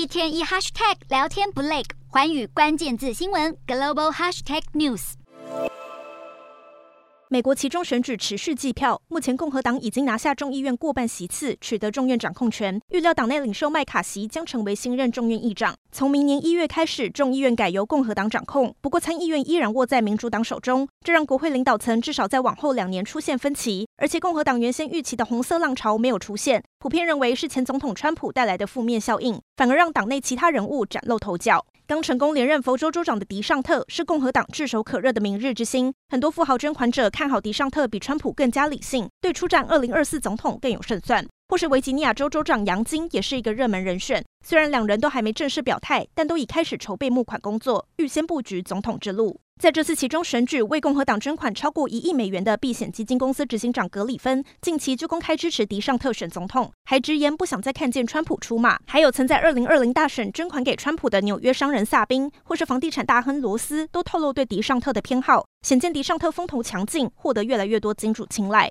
一天一 hashtag 聊天不累，寰宇关键字新闻 global hashtag news。美国期中选举持续计票，目前共和党已经拿下众议院过半席次，取得众院掌控权。预料党内领袖麦卡锡将成为新任众院议长。从明年一月开始，众议院改由共和党掌控，不过参议院依然握在民主党手中，这让国会领导层至少在往后两年出现分歧。而且共和党原先预期的红色浪潮没有出现，普遍认为是前总统川普带来的负面效应，反而让党内其他人物崭露头角。刚成功连任佛州州长的迪尚特是共和党炙手可热的明日之星，很多富豪捐款者看好迪尚特比川普更加理性，对出战二零二四总统更有胜算。或是维吉尼亚州州长杨金也是一个热门人选，虽然两人都还没正式表态，但都已开始筹备募款工作，预先布局总统之路。在这次其中选举为共和党捐款超过一亿美元的避险基金公司执行长格里芬，近期就公开支持迪尚特选总统，还直言不想再看见川普出马。还有曾在二零二零大选捐款给川普的纽约商人萨宾，或是房地产大亨罗斯，都透露对迪尚特的偏好，显见迪尚特风头强劲，获得越来越多金主青睐。